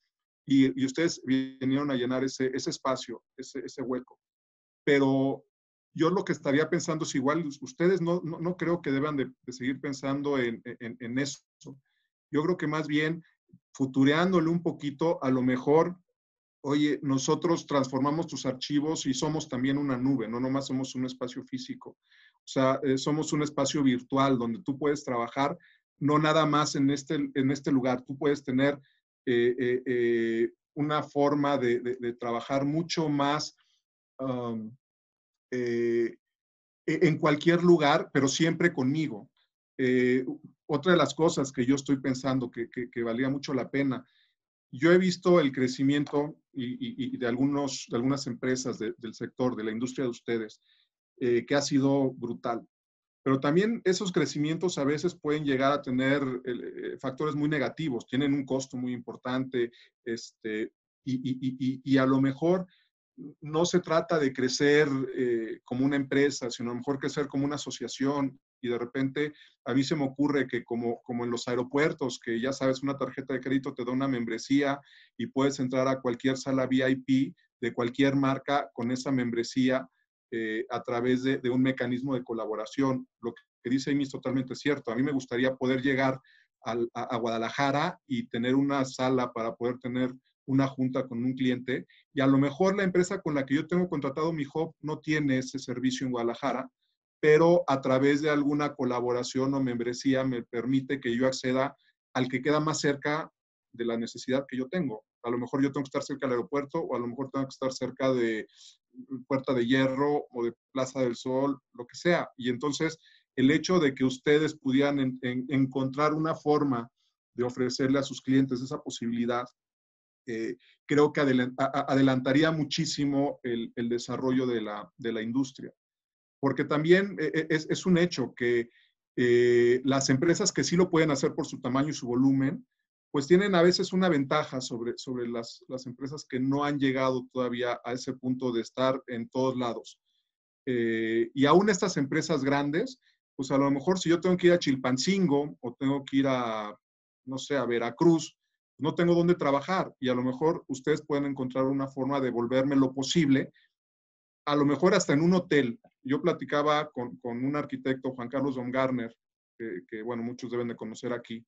y, ustedes vinieron a llenar ese, ese espacio, ese, ese, hueco. Pero yo lo que estaría pensando es igual, ustedes no, no, no creo que deban de, seguir pensando en, en, en, eso. Yo creo que más bien, futureándole un poquito, a lo mejor, oye, nosotros transformamos tus archivos y somos también una nube, no nomás somos un espacio físico. O sea, eh, somos un espacio virtual donde tú puedes trabajar, no nada más en este, en este lugar, tú puedes tener eh, eh, una forma de, trabajar mucho más e, en cualquier lugar, pero siempre conmigo. otra de las cosas que yo estoy pensando que, valía mucho la pena, yo he visto el crecimiento y, de, algunos, de algunas empresas del sector, de la industria de ustedes, que ha sido brutal. Pero también esos crecimientos a veces pueden llegar a tener eh, factores muy negativos, tienen un costo muy importante, este, y, a lo mejor no se trata de crecer eh, como una empresa, sino a lo mejor crecer como una asociación. Y de repente a mí se me ocurre que como, como en los aeropuertos, que ya sabes, una tarjeta de crédito te da una membresía y puedes entrar a cualquier sala VIP de cualquier marca con esa membresía eh, a través de, un mecanismo de colaboración. Lo que dice Amy es totalmente cierto. A mí me gustaría poder llegar a, Guadalajara y tener una sala para poder tener una junta con un cliente y a lo mejor la empresa con la que yo tengo contratado mi hub no tiene ese servicio en Guadalajara, pero a través de alguna colaboración o membresía me permite que yo acceda al que queda más cerca de la necesidad que yo tengo. A lo mejor yo tengo que estar cerca del aeropuerto o a lo mejor tengo que estar cerca de Puerta de Hierro o de Plaza del Sol, lo que sea. Y entonces el hecho de que ustedes pudieran encontrar una forma de ofrecerle a sus clientes esa posibilidad, eh, creo que adelantaría muchísimo el, desarrollo de la, industria. Porque también eh, eh, es, es un hecho que las empresas que sí lo pueden hacer por su tamaño y su volumen, pues tienen a veces una ventaja sobre, sobre las, las, empresas que no han llegado todavía a ese punto de estar en todos lados. Eh, y aún estas empresas grandes, pues a lo mejor si yo tengo que ir a Chilpancingo o tengo que ir a, no sé, a Veracruz, no tengo dónde trabajar y a lo mejor ustedes pueden encontrar una forma de volverme lo posible, a lo mejor hasta en un hotel. Yo platicaba con, un arquitecto, Juan Carlos Don Garner, que, que, bueno, muchos deben de conocer aquí,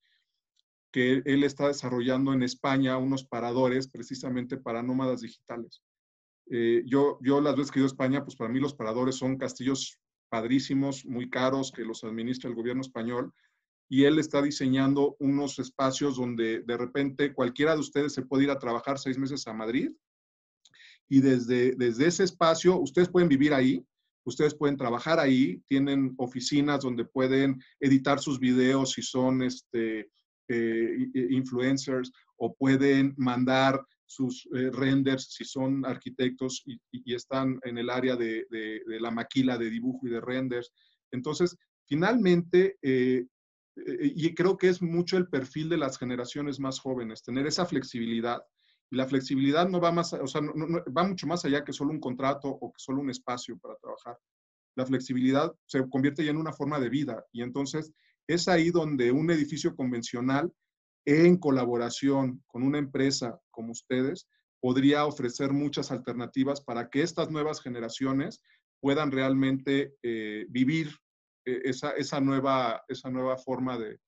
que él está desarrollando en España unos paradores precisamente para nómadas digitales. Eh, yo, yo las veces que he ido a España, pues para mí los paradores son castillos padrísimos, muy caros, que los administra el gobierno español, y él está diseñando unos espacios donde de repente cualquiera de ustedes se puede ir a trabajar seis meses a Madrid, y desde, desde ese espacio ustedes pueden vivir ahí, ustedes pueden trabajar ahí, tienen oficinas donde pueden editar sus videos si son este, eh, influencers o pueden mandar sus eh, renders si son arquitectos y, están en el área de, la maquila de dibujo y de renders. Entonces, finalmente, eh, y creo que es mucho el perfil de las generaciones más jóvenes, tener esa flexibilidad. La flexibilidad no va más, o sea, va mucho más allá que solo un contrato o que solo un espacio para trabajar. La flexibilidad se convierte ya en una forma de vida y entonces es ahí donde un edificio convencional en colaboración con una empresa como ustedes, podría ofrecer muchas alternativas para que estas nuevas generaciones puedan realmente eh, vivir eh, esa, nueva, esa nueva forma de,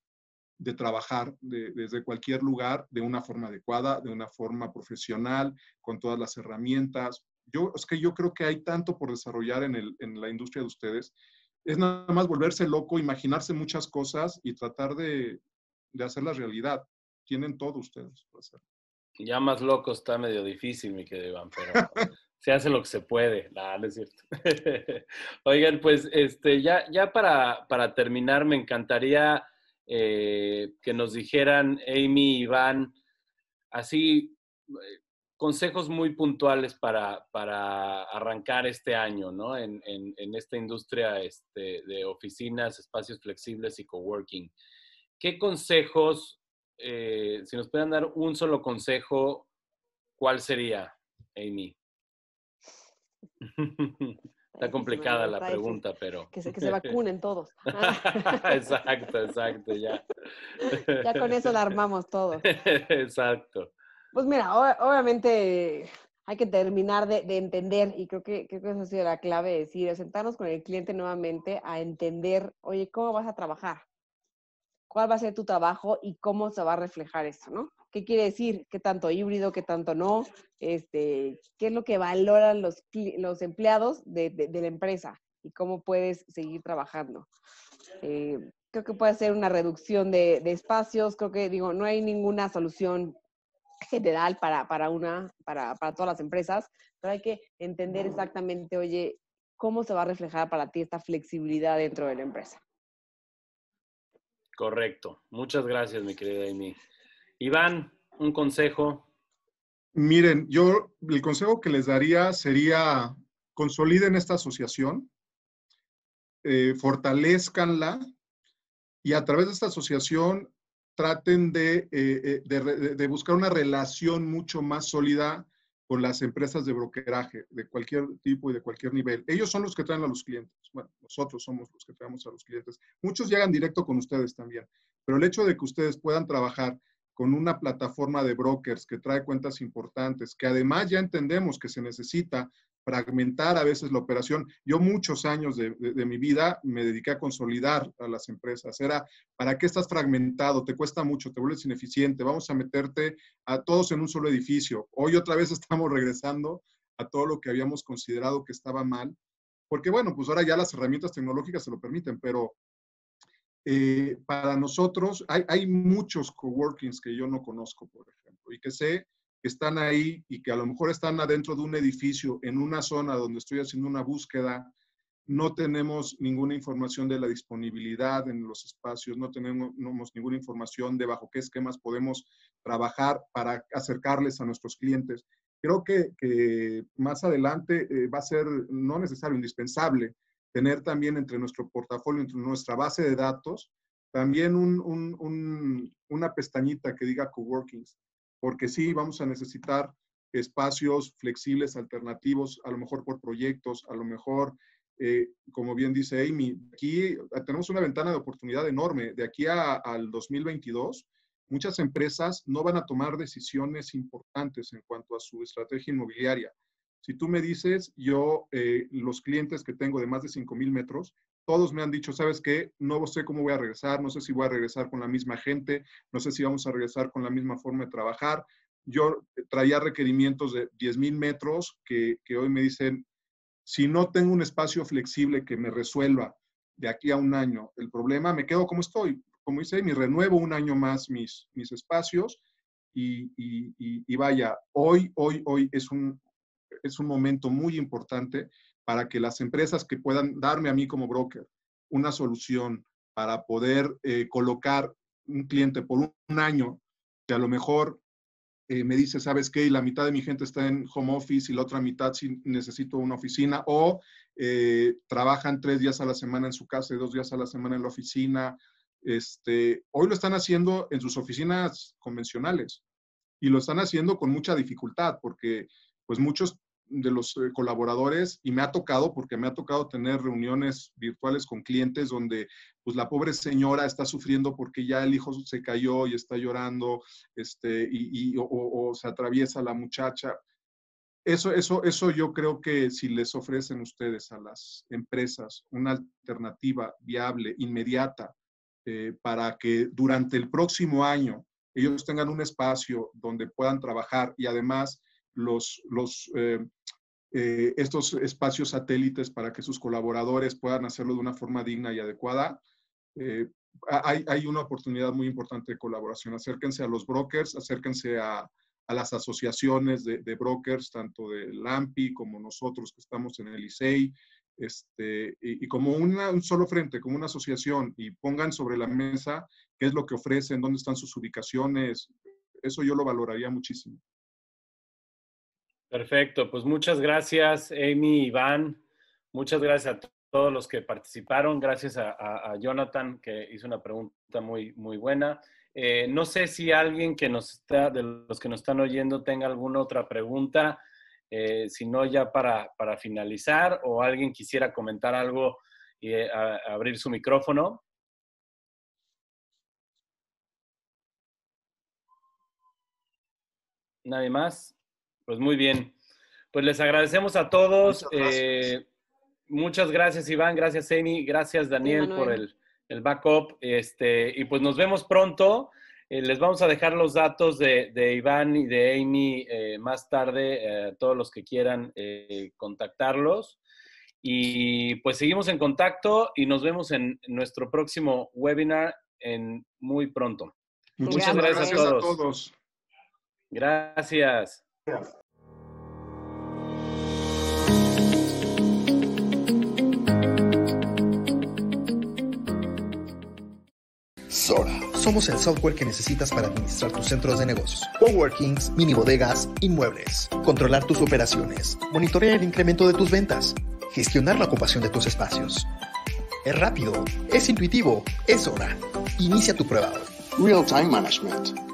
trabajar desde cualquier lugar de una forma adecuada, de una forma profesional, con todas las herramientas. Yo, es que yo creo que hay tanto por desarrollar en, la industria de ustedes. Es nada más volverse loco, imaginarse muchas cosas y tratar de, de hacer la realidad. Tienen todo ustedes para hacerlo. Ya más loco está medio difícil, mi querido Iván, pero se hace lo que se puede. No, no es cierto. Oigan, pues este, ya, para terminar, me encantaría eh, que nos dijeran, Amy, Iván, así, eh, consejos muy puntuales para, para arrancar este año, ¿no? En, en, en esta industria este, de oficinas, espacios flexibles y coworking. ¿Qué consejos, eh, si nos pueden dar un solo consejo, cuál sería, Amy? Está complicada la pregunta, pero... Que se, que se vacunen todos. exacto, exacto, ya. ya con eso la armamos todo. exacto. Pues mira, obviamente hay que terminar de, entender, y creo que, creo que eso ha sido la clave, decir, sentarnos con el cliente nuevamente a entender, oye, ¿cómo vas a trabajar? cuál va a ser tu trabajo y cómo se va a reflejar eso, ¿no? ¿Qué quiere decir? ¿Qué tanto híbrido, qué tanto no? Este, ¿Qué es lo que valoran los, los empleados de, de, la empresa y cómo puedes seguir trabajando? Eh, creo que puede ser una reducción de, de, espacios, creo que, digo, no hay ninguna solución general para, para una, para, para todas las empresas, pero hay que entender exactamente, oye, cómo se va a reflejar para ti esta flexibilidad dentro de la empresa. Correcto. Muchas gracias, mi querida Amy. Iván, un consejo. Miren, yo el consejo que les daría sería consoliden esta asociación, eh, fortalezcanla y a través de esta asociación traten de, eh, eh, de, buscar una relación mucho más sólida con las empresas de brokeraje de cualquier tipo y de cualquier nivel. Ellos son los que traen a los clientes. Bueno, nosotros somos los que traemos a los clientes. Muchos llegan directo con ustedes también, pero el hecho de que ustedes puedan trabajar con una plataforma de brokers que trae cuentas importantes, que además ya entendemos que se necesita fragmentar a veces la operación. Yo muchos años de, mi vida me dediqué a consolidar a las empresas. Era, ¿para qué estás fragmentado? Te cuesta mucho, te vuelves ineficiente. Vamos a meterte a todos en un solo edificio. Hoy otra vez estamos regresando a todo lo que habíamos considerado que estaba mal. Porque bueno, pues ahora ya las herramientas tecnológicas se lo permiten, pero eh, para nosotros hay, hay muchos coworkings que yo no conozco, por ejemplo, y que sé que están ahí y que a lo mejor están adentro de un edificio, en una zona donde estoy haciendo una búsqueda, no tenemos ninguna información de la disponibilidad en los espacios, no tenemos, ninguna información de bajo qué esquemas podemos trabajar para acercarles a nuestros clientes. Creo que, más adelante eh, va a ser no necesario, indispensable, tener también entre nuestro portafolio, entre nuestra base de datos, también una pestañita que diga coworkings porque sí, vamos a necesitar espacios flexibles, alternativos, a lo mejor por proyectos, a lo mejor, eh, como bien dice Amy, aquí tenemos una ventana de oportunidad enorme. De aquí al 2022, muchas empresas no van a tomar decisiones importantes en cuanto a su estrategia inmobiliaria. Si tú me dices, yo, eh, los clientes que tengo de más de 5,000 metros, todos me han dicho, ¿sabes qué? No sé cómo voy a regresar, no sé si voy a regresar con la misma gente, no sé si vamos a regresar con la misma forma de trabajar, yo traía requerimientos de 10 mil metros que, que hoy me dicen, si no tengo un espacio flexible que me resuelva de aquí a un año el problema, me quedo como estoy. Como dice, me renuevo un año más mis, mis espacios y, y, vaya, hoy, hoy, hoy es un, es un momento muy importante para que las empresas que puedan darme a mí como broker una solución para poder eh, colocar un cliente por un, año, que a lo mejor eh, me dice, ¿sabes qué? La mitad de mi gente está en home office y la otra mitad sí necesito una oficina, o eh, trabajan tres días a la semana en su casa y dos días a la semana en la oficina. Este, hoy lo están haciendo en sus oficinas convencionales y lo están haciendo con mucha dificultad porque pues muchos de los eh, colaboradores y me ha tocado, porque me ha tocado tener reuniones virtuales con clientes donde pues la pobre señora está sufriendo porque ya el hijo se cayó y está llorando, este, y, o, se atraviesa la muchacha. Eso, eso, eso yo creo que si les ofrecen ustedes a las empresas una alternativa viable, inmediata, eh, para que durante el próximo año ellos tengan un espacio donde puedan trabajar y además los, los, eh, eh, estos espacios satélites para que sus colaboradores puedan hacerlo de una forma digna y adecuada. Eh, hay, hay, una oportunidad muy importante de colaboración. Acérquense a los brokers, acérquense a, a las asociaciones de, de, brokers, tanto de LAMPI como nosotros que estamos en el ISEI, este, y, y, como una, un solo frente, como una asociación, y pongan sobre la mesa qué es lo que ofrecen, dónde están sus ubicaciones. Eso yo lo valoraría muchísimo. Perfecto, pues muchas gracias, Amy, Iván. Muchas gracias a todos los que participaron. Gracias a, Jonathan, que hizo una pregunta muy, muy buena. Eh, no sé si alguien que nos está, de los que nos están oyendo, tenga alguna otra pregunta. Eh, si no, ya para, para, finalizar, o alguien quisiera comentar algo y eh, abrir su micrófono. ¿Nadie más? Pues muy bien. Pues les agradecemos a todos. Muchas gracias, eh, muchas gracias Iván, gracias Amy, gracias Daniel por el, el, backup. Este, y pues nos vemos pronto. Eh, les vamos a dejar los datos de, de Iván y de Amy eh, más tarde, todos los que quieran contactarlos. Y pues seguimos en contacto y nos vemos en nuestro próximo webinar en muy pronto. Muchas, gracias, A todos. Gracias. Sora. Somos el software que necesitas para administrar tus centros de negocios, coworkings, mini bodegas, inmuebles, controlar tus operaciones, monitorear el incremento de tus ventas, gestionar la ocupación de tus espacios. Es rápido, es intuitivo, es hora. Inicia tu prueba Real Time Management